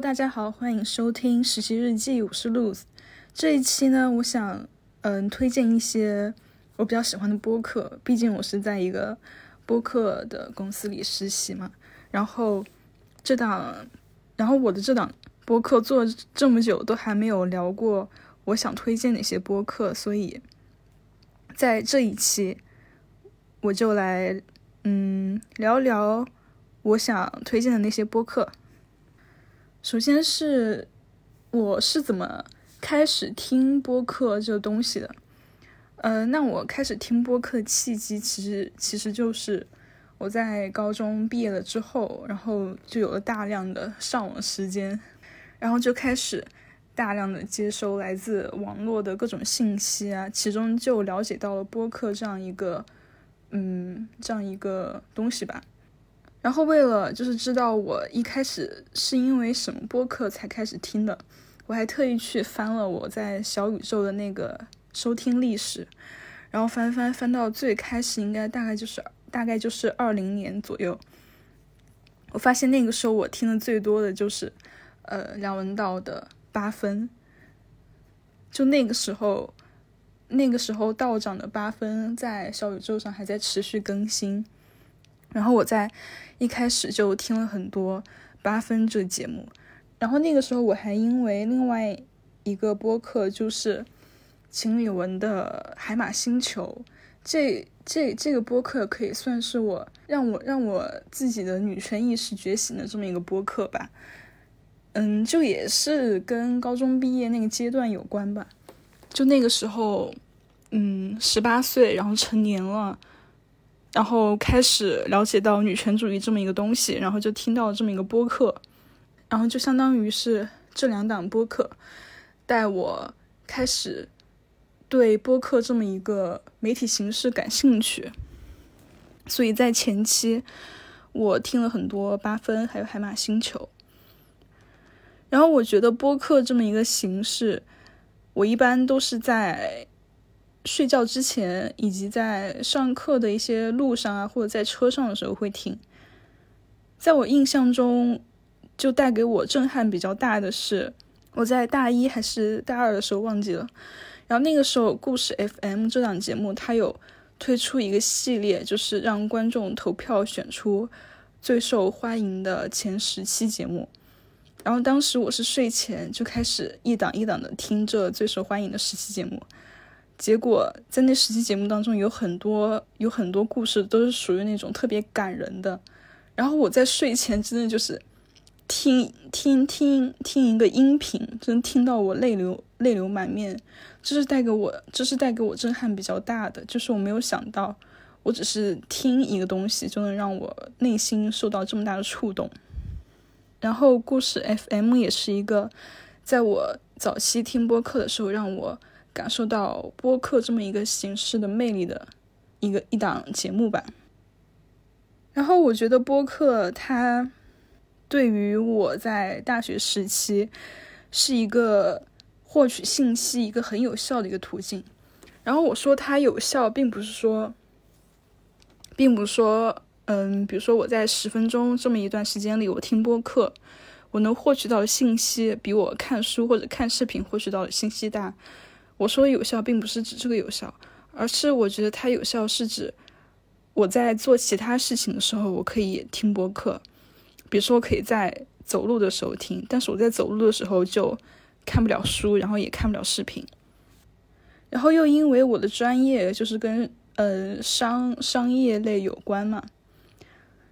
大家好，欢迎收听实习日记，我是 Lose。这一期呢，我想嗯推荐一些我比较喜欢的播客，毕竟我是在一个播客的公司里实习嘛。然后这档，然后我的这档播客做这么久都还没有聊过我想推荐哪些播客，所以在这一期我就来嗯聊聊我想推荐的那些播客。首先是我是怎么开始听播客这个东西的，呃，那我开始听播客的契机其实其实就是我在高中毕业了之后，然后就有了大量的上网时间，然后就开始大量的接收来自网络的各种信息啊，其中就了解到了播客这样一个嗯这样一个东西吧。然后为了就是知道我一开始是因为什么播客才开始听的，我还特意去翻了我在小宇宙的那个收听历史，然后翻翻翻到最开始应该大概就是大概就是二零年左右，我发现那个时候我听的最多的就是呃梁文道的八分，就那个时候那个时候道长的八分在小宇宙上还在持续更新。然后我在一开始就听了很多八分这节目，然后那个时候我还因为另外一个播客就是秦理文的《海马星球》，这这这个播客可以算是我让我让我自己的女权意识觉醒的这么一个播客吧。嗯，就也是跟高中毕业那个阶段有关吧。就那个时候，嗯，十八岁，然后成年了。然后开始了解到女权主义这么一个东西，然后就听到了这么一个播客，然后就相当于是这两档播客带我开始对播客这么一个媒体形式感兴趣。所以在前期我听了很多八分，还有海马星球。然后我觉得播客这么一个形式，我一般都是在。睡觉之前，以及在上课的一些路上啊，或者在车上的时候会听。在我印象中，就带给我震撼比较大的是，我在大一还是大二的时候忘记了。然后那个时候，故事 FM 这档节目它有推出一个系列，就是让观众投票选出最受欢迎的前十期节目。然后当时我是睡前就开始一档一档的听这最受欢迎的十期节目。结果在那十期节目当中，有很多有很多故事都是属于那种特别感人的。然后我在睡前真的就是听听听听一个音频，真听到我泪流泪流满面。这是带给我，这是带给我震撼比较大的。就是我没有想到，我只是听一个东西就能让我内心受到这么大的触动。然后故事 FM 也是一个，在我早期听播客的时候让我。感受到播客这么一个形式的魅力的一个一档节目吧。然后我觉得播客它对于我在大学时期是一个获取信息一个很有效的一个途径。然后我说它有效，并不是说，并不是说，嗯，比如说我在十分钟这么一段时间里，我听播客，我能获取到的信息比我看书或者看视频获取到的信息大。我说有效，并不是指这个有效，而是我觉得它有效是指我在做其他事情的时候，我可以听播客，比如说我可以在走路的时候听，但是我在走路的时候就看不了书，然后也看不了视频，然后又因为我的专业就是跟呃商商业类有关嘛。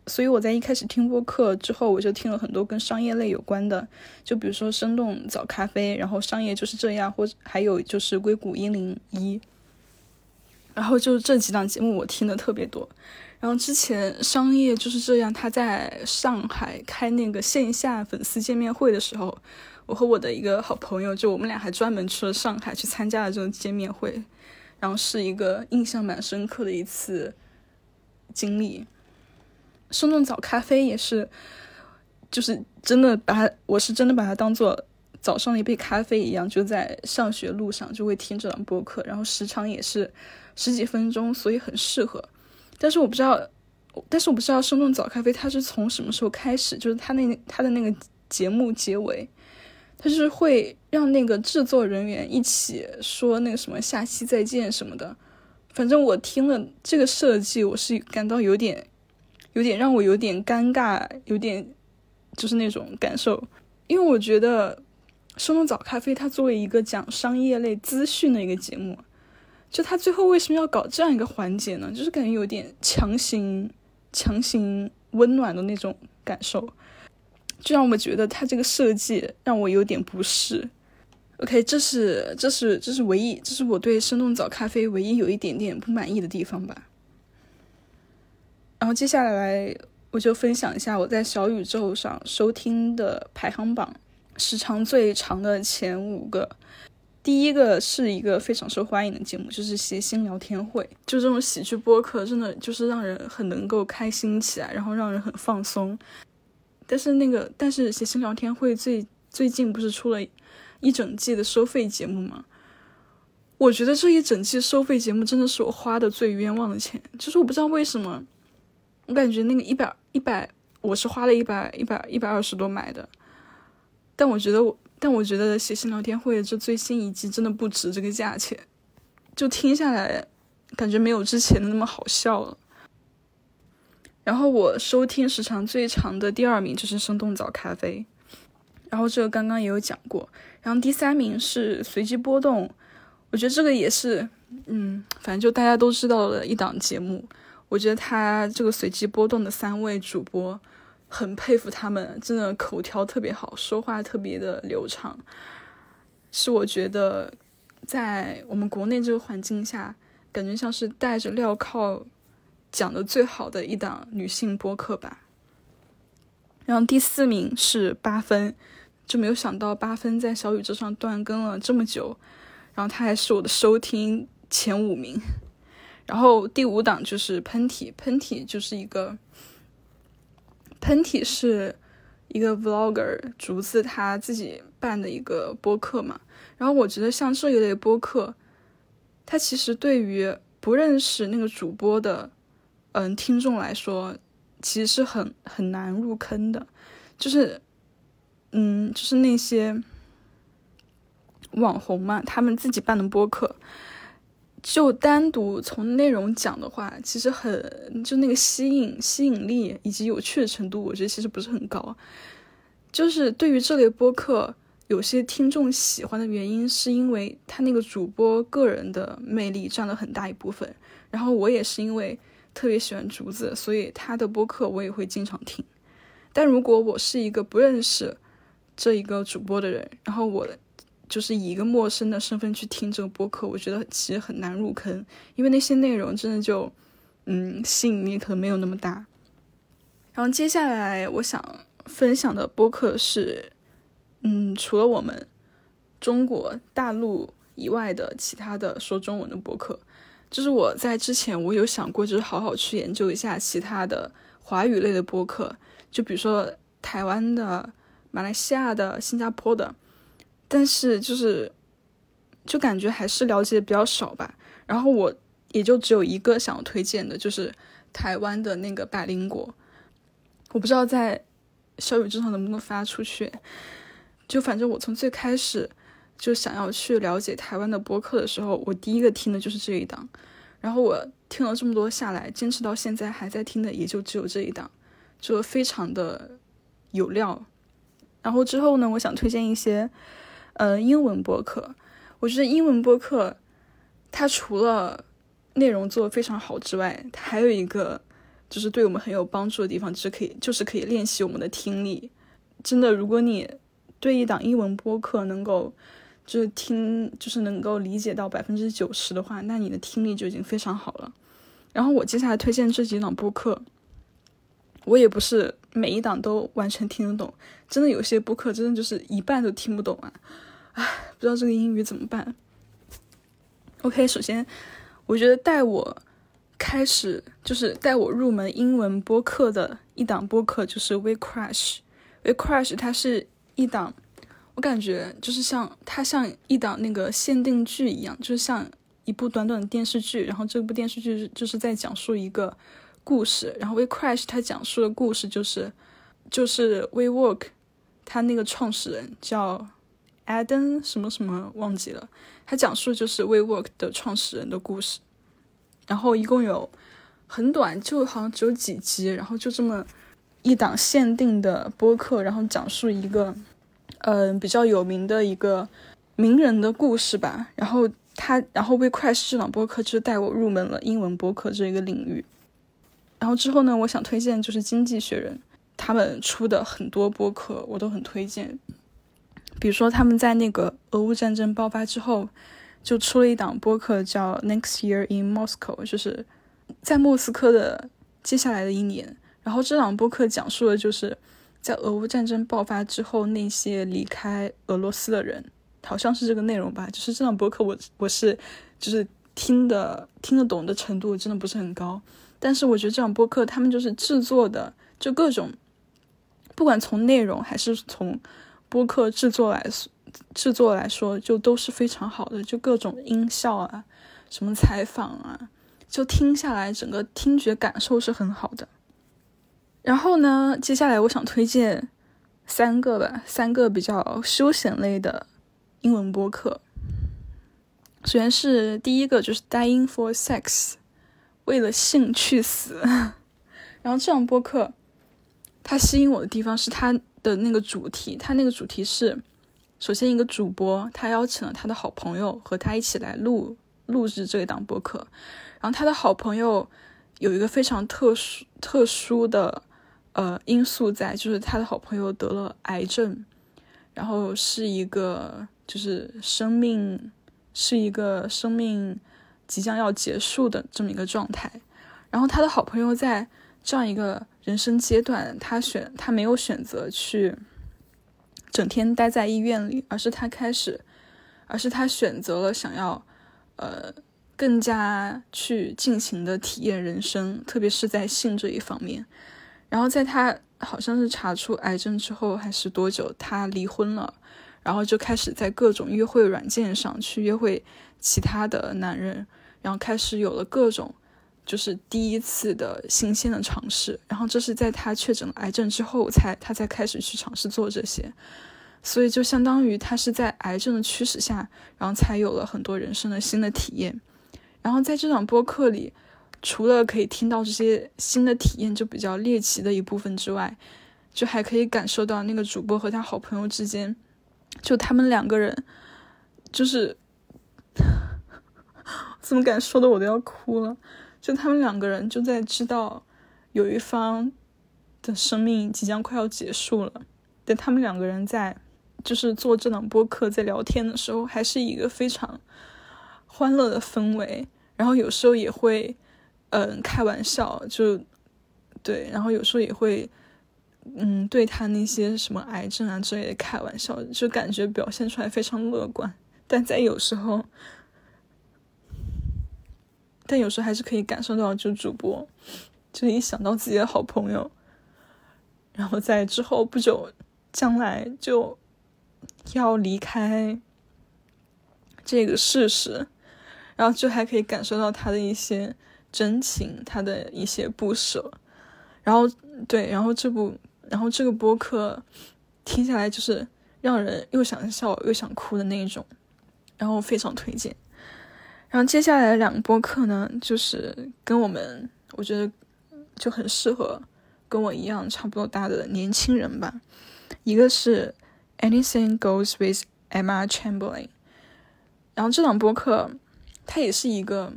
所以我在一开始听播客之后，我就听了很多跟商业类有关的，就比如说生动早咖啡，然后商业就是这样，或者还有就是硅谷一零一，然后就这几档节目我听的特别多。然后之前商业就是这样，他在上海开那个线下粉丝见面会的时候，我和我的一个好朋友，就我们俩还专门去了上海去参加了这种见面会，然后是一个印象蛮深刻的一次经历。生动早咖啡也是，就是真的把它，我是真的把它当做早上的一杯咖啡一样，就在上学路上就会听这档播客，然后时长也是十几分钟，所以很适合。但是我不知道，但是我不知道生动早咖啡它是从什么时候开始，就是它那它的那个节目结尾，它是会让那个制作人员一起说那个什么下期再见什么的。反正我听了这个设计，我是感到有点，有点让我有点尴尬，有点就是那种感受，因为我觉得《生动早咖啡》它作为一个讲商业类资讯的一个节目，就它最后为什么要搞这样一个环节呢？就是感觉有点强行、强行温暖的那种感受，就让我觉得它这个设计让我有点不适。OK，这是这是这是唯一，这是我对生动早咖啡唯一有一点点不满意的地方吧。然后接下来我就分享一下我在小宇宙上收听的排行榜，时长最长的前五个。第一个是一个非常受欢迎的节目，就是谐星聊天会。就这种喜剧播客，真的就是让人很能够开心起来，然后让人很放松。但是那个，但是谐星聊天会最最近不是出了。一整季的收费节目吗？我觉得这一整季收费节目真的是我花的最冤枉的钱。就是我不知道为什么，我感觉那个一百一百，我是花了一百一百一百二十多买的。但我觉得我，但我觉得写信聊天会这最新一季真的不值这个价钱。就听下来，感觉没有之前的那么好笑了。然后我收听时长最长的第二名就是生动早咖啡。然后这个刚刚也有讲过，然后第三名是随机波动，我觉得这个也是，嗯，反正就大家都知道的一档节目。我觉得他这个随机波动的三位主播，很佩服他们，真的口条特别好，说话特别的流畅，是我觉得在我们国内这个环境下，感觉像是带着镣铐讲的最好的一档女性播客吧。然后第四名是八分。就没有想到八分在小宇宙上断更了这么久，然后他还是我的收听前五名。然后第五档就是喷嚏，喷嚏就是一个喷嚏是一个 vlogger 竹子他自己办的一个播客嘛。然后我觉得像这一类播客，它其实对于不认识那个主播的嗯听众来说，其实是很很难入坑的，就是。嗯，就是那些网红嘛，他们自己办的播客，就单独从内容讲的话，其实很就那个吸引吸引力以及有趣的程度，我觉得其实不是很高。就是对于这类播客，有些听众喜欢的原因，是因为他那个主播个人的魅力占了很大一部分。然后我也是因为特别喜欢竹子，所以他的播客我也会经常听。但如果我是一个不认识，这一个主播的人，然后我就是以一个陌生的身份去听这个播客，我觉得其实很难入坑，因为那些内容真的就，嗯，吸引力可能没有那么大。然后接下来我想分享的播客是，嗯，除了我们中国大陆以外的其他的说中文的播客，就是我在之前我有想过，就是好好去研究一下其他的华语类的播客，就比如说台湾的。马来西亚的、新加坡的，但是就是，就感觉还是了解比较少吧。然后我也就只有一个想要推荐的，就是台湾的那个百灵果。我不知道在小宇宙上能不能发出去。就反正我从最开始就想要去了解台湾的播客的时候，我第一个听的就是这一档。然后我听了这么多下来，坚持到现在还在听的也就只有这一档，就非常的有料。然后之后呢，我想推荐一些，呃，英文播客。我觉得英文播客，它除了内容做的非常好之外，它还有一个就是对我们很有帮助的地方，就是可以就是可以练习我们的听力。真的，如果你对一档英文播客能够就是听就是能够理解到百分之九十的话，那你的听力就已经非常好了。然后我接下来推荐这几档播客。我也不是每一档都完全听得懂，真的有些播客真的就是一半都听不懂啊！唉，不知道这个英语怎么办。OK，首先，我觉得带我开始就是带我入门英文播客的一档播客就是《We Crash》，《We Crash》它是一档，我感觉就是像它像一档那个限定剧一样，就是像一部短短的电视剧，然后这部电视剧就是在讲述一个。故事，然后《We Crash》它讲述的故事就是，就是 WeWork 他那个创始人叫 Adam 什么什么忘记了，他讲述就是 WeWork 的创始人的故事，然后一共有很短，就好像只有几集，然后就这么一档限定的播客，然后讲述一个嗯比较有名的一个名人的故事吧，然后他然后 WeCrash 这档播客就带我入门了英文播客这一个领域，然后之后呢，我想推荐就是经济学人他们出的很多播客，我都很推荐。比如说，他们在那个俄乌战争爆发之后，就出了一档播客叫《Next Year in Moscow》，就是在莫斯科的接下来的一年。然后这档播客讲述的就是在俄乌战争爆发之后那些离开俄罗斯的人，好像是这个内容吧。就是这档播客，我我是就是听的听得懂的程度真的不是很高，但是我觉得这种播客他们就是制作的，就各种不管从内容还是从。播客制作来制作来说，就都是非常好的，就各种音效啊，什么采访啊，就听下来整个听觉感受是很好的。然后呢，接下来我想推荐三个吧，三个比较休闲类的英文播客。首先是第一个，就是 Dying for Sex，为了性去死。然后这档播客，它吸引我的地方是它。的那个主题，他那个主题是，首先一个主播，他邀请了他的好朋友和他一起来录录制这一档播客，然后他的好朋友有一个非常特殊特殊的呃因素在，就是他的好朋友得了癌症，然后是一个就是生命是一个生命即将要结束的这么一个状态，然后他的好朋友在。这样一个人生阶段，他选他没有选择去整天待在医院里，而是他开始，而是他选择了想要，呃，更加去尽情的体验人生，特别是在性这一方面。然后在他好像是查出癌症之后还是多久，他离婚了，然后就开始在各种约会软件上去约会其他的男人，然后开始有了各种。就是第一次的新鲜的尝试，然后这是在他确诊了癌症之后才他才开始去尝试做这些，所以就相当于他是在癌症的驱使下，然后才有了很多人生的新的体验。然后在这场播客里，除了可以听到这些新的体验就比较猎奇的一部分之外，就还可以感受到那个主播和他好朋友之间，就他们两个人，就是 怎么敢说的我都要哭了。就他们两个人就在知道有一方的生命即将快要结束了，但他们两个人在就是做这档播客在聊天的时候，还是一个非常欢乐的氛围。然后有时候也会嗯开玩笑，就对，然后有时候也会嗯对他那些什么癌症啊之类的开玩笑，就感觉表现出来非常乐观。但在有时候。但有时候还是可以感受到，就主播，就一想到自己的好朋友，然后在之后不久将来就要离开这个事实，然后就还可以感受到他的一些真情，他的一些不舍，然后对，然后这部，然后这个播客听下来就是让人又想笑又想哭的那一种，然后非常推荐。然后接下来两个播客呢，就是跟我们，我觉得就很适合跟我一样差不多大的年轻人吧。一个是 Anything Goes with Emma Chamberlain，然后这档播客，他也是一个，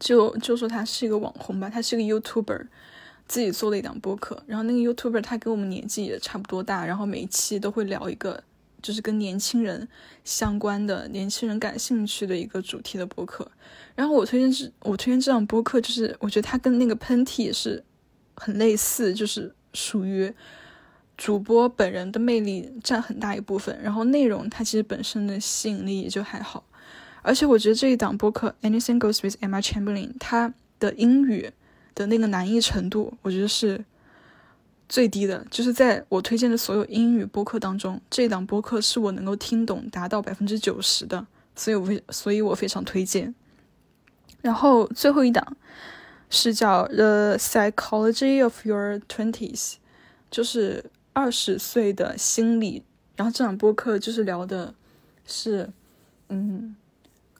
就就说他是一个网红吧，他是一个 YouTuber，自己做了一档播客。然后那个 YouTuber 他跟我们年纪也差不多大，然后每一期都会聊一个。就是跟年轻人相关的、年轻人感兴趣的一个主题的播客。然后我推荐这，我推荐这档播客，就是我觉得它跟那个喷嚏是很类似，就是属于主播本人的魅力占很大一部分。然后内容它其实本身的吸引力也就还好。而且我觉得这一档播客《Anything Goes with Emma Chamberlain》，它的英语的那个难易程度，我觉得是。最低的就是在我推荐的所有英语播客当中，这档播客是我能够听懂达到百分之九十的，所以我非所以我非常推荐。然后最后一档是叫《The Psychology of Your Twenties》，就是二二十岁的心理。然后这场播客就是聊的是，嗯，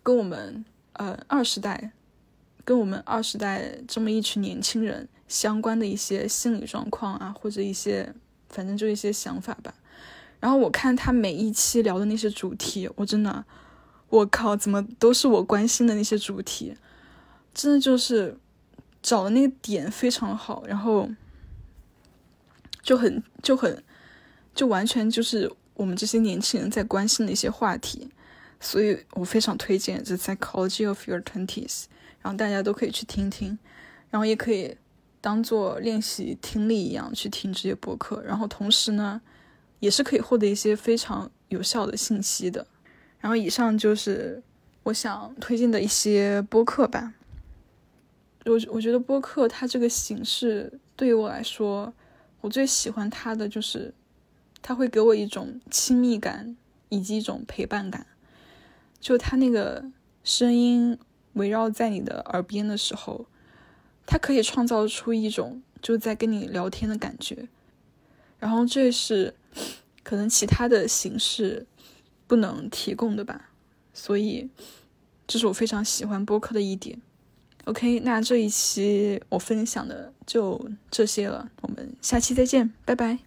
跟我们呃二十代，跟我们二十代这么一群年轻人相关的一些心理状况啊，或者一些反正就一些想法吧。然后我看他每一期聊的那些主题，我真的，我靠，怎么都是我关心的那些主题，真的就是找的那个点非常好，然后就很就很就完全就是我们这些年轻人在关心的一些话题，所以我非常推荐《The Psychology of Your Twenties》，然后大家都可以去听听，然后也可以当做练习听力一样去听这些播客，然后同时呢。也是可以获得一些非常有效的信息的。然后以上就是我想推荐的一些播客吧。我我觉得播客它这个形式对于我来说，我最喜欢它的就是它会给我一种亲密感以及一种陪伴感。就它那个声音围绕在你的耳边的时候，它可以创造出一种就在跟你聊天的感觉。然后这是。可能其他的形式不能提供的吧，所以这是我非常喜欢播客的一点。OK，那这一期我分享的就这些了，我们下期再见，拜拜。